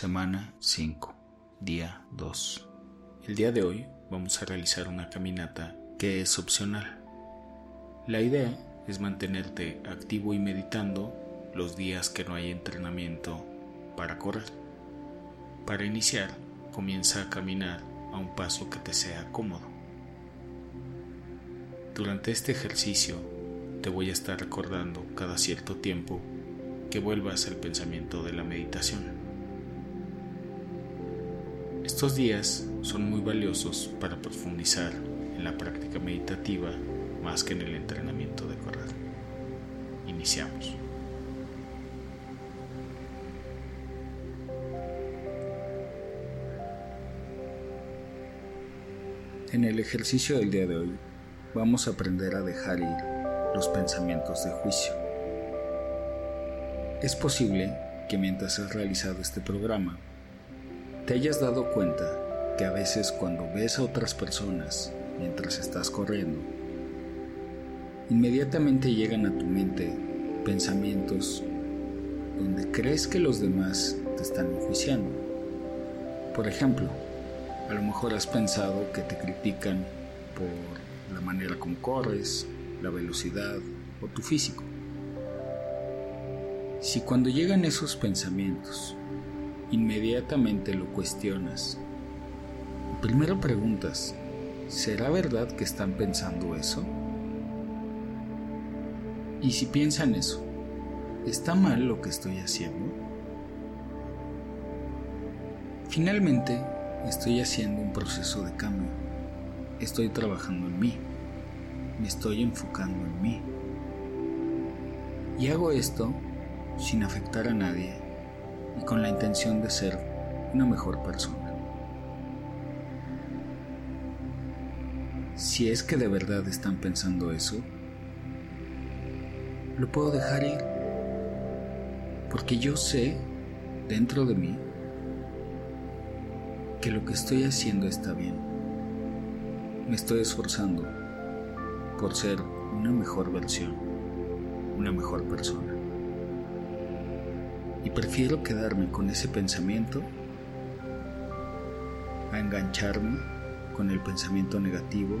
Semana 5, día 2. El día de hoy vamos a realizar una caminata que es opcional. La idea es mantenerte activo y meditando los días que no hay entrenamiento para correr. Para iniciar, comienza a caminar a un paso que te sea cómodo. Durante este ejercicio te voy a estar recordando cada cierto tiempo que vuelvas al pensamiento de la meditación. Estos días son muy valiosos para profundizar en la práctica meditativa más que en el entrenamiento de correr. Iniciamos. En el ejercicio del día de hoy vamos a aprender a dejar ir los pensamientos de juicio. Es posible que mientras has realizado este programa te hayas dado cuenta que a veces cuando ves a otras personas mientras estás corriendo, inmediatamente llegan a tu mente pensamientos donde crees que los demás te están enjuiciando. Por ejemplo, a lo mejor has pensado que te critican por la manera como corres, la velocidad o tu físico. Si cuando llegan esos pensamientos inmediatamente lo cuestionas. Primero preguntas, ¿será verdad que están pensando eso? Y si piensan eso, ¿está mal lo que estoy haciendo? Finalmente, estoy haciendo un proceso de cambio. Estoy trabajando en mí. Me estoy enfocando en mí. Y hago esto sin afectar a nadie y con la intención de ser una mejor persona. Si es que de verdad están pensando eso, lo puedo dejar ir, porque yo sé dentro de mí que lo que estoy haciendo está bien. Me estoy esforzando por ser una mejor versión, una mejor persona y prefiero quedarme con ese pensamiento a engancharme con el pensamiento negativo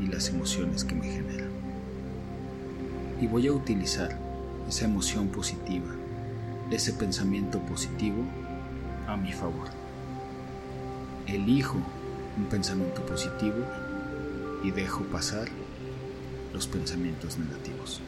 y las emociones que me generan. Y voy a utilizar esa emoción positiva, ese pensamiento positivo a mi favor. Elijo un pensamiento positivo y dejo pasar los pensamientos negativos.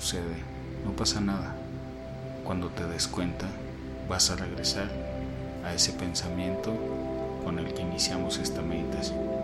Sucede, no pasa nada. Cuando te des cuenta, vas a regresar a ese pensamiento con el que iniciamos esta meditación.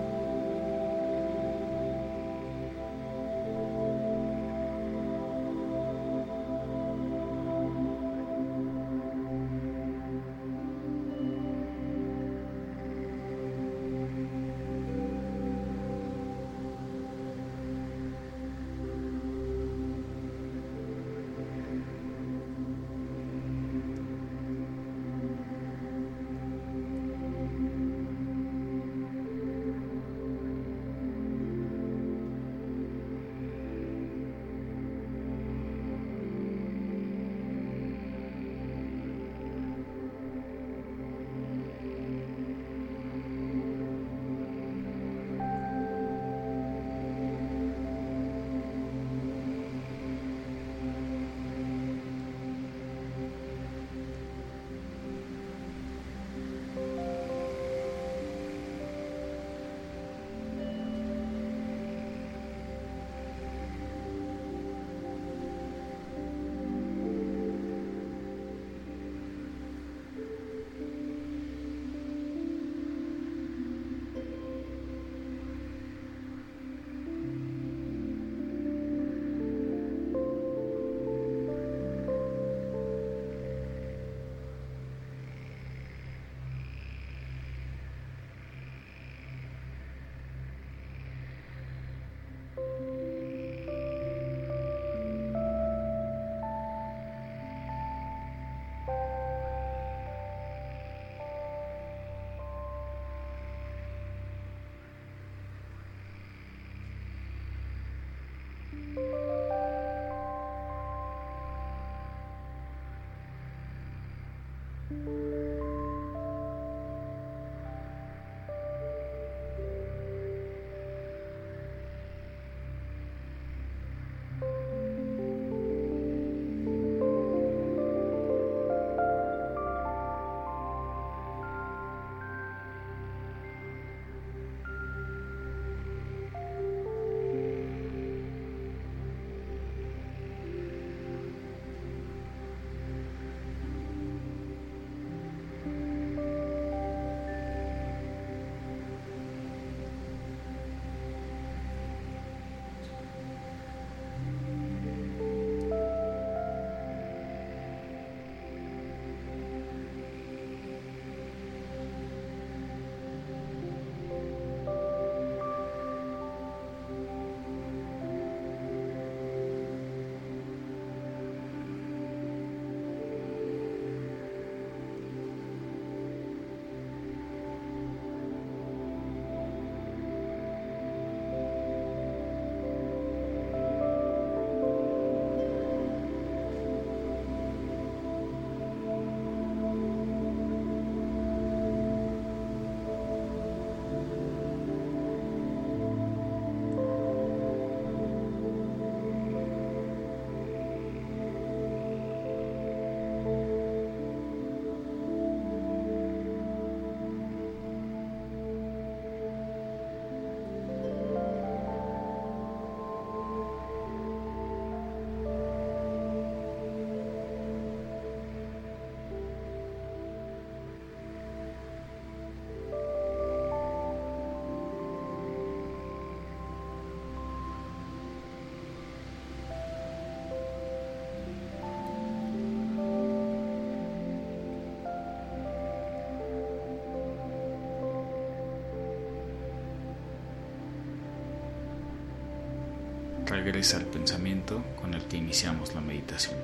Regresa al pensamiento con el que iniciamos la meditación.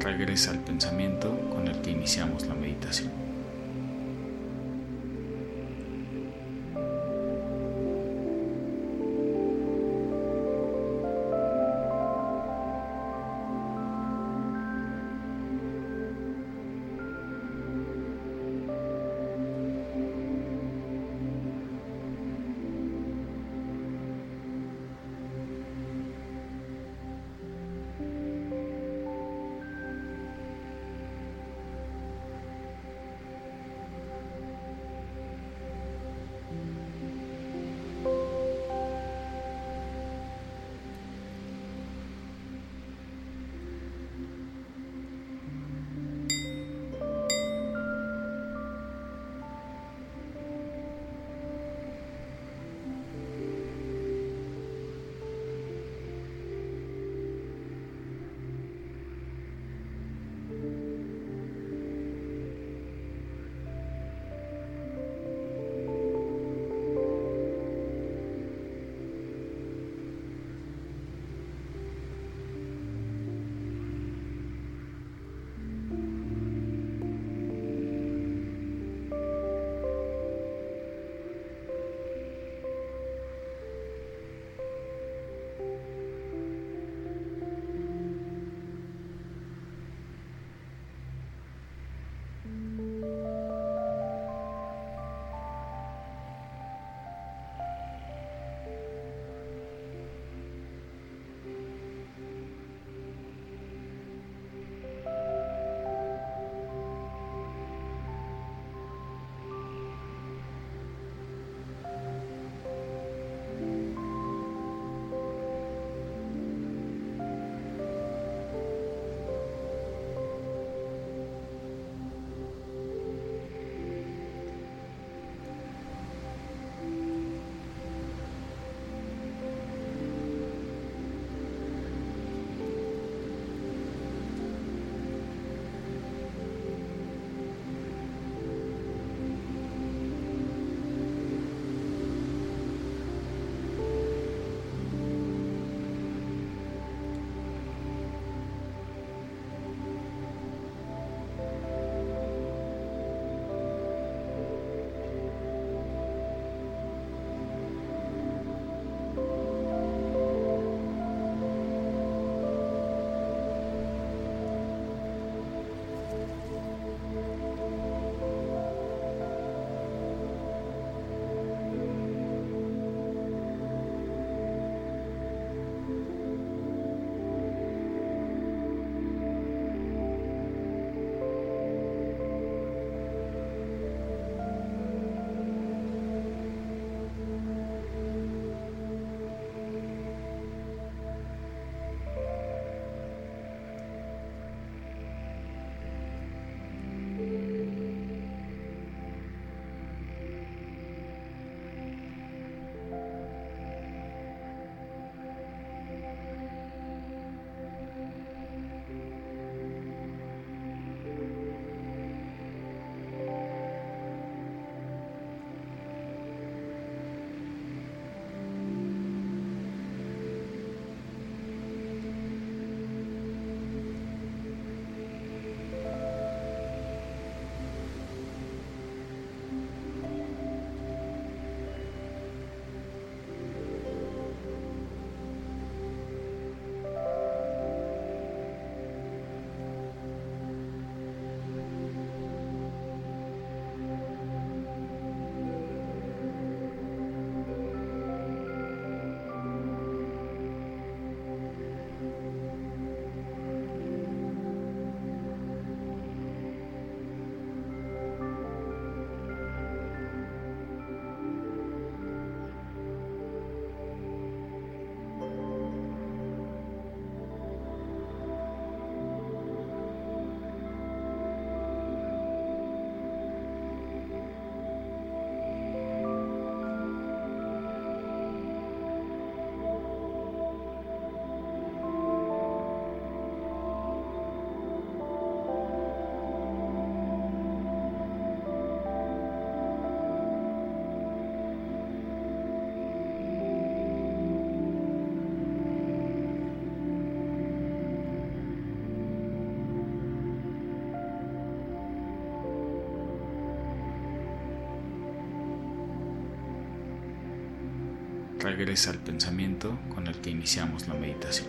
Regresa al pensamiento con el que iniciamos la meditación. Regresa al pensamiento con el que iniciamos la meditación.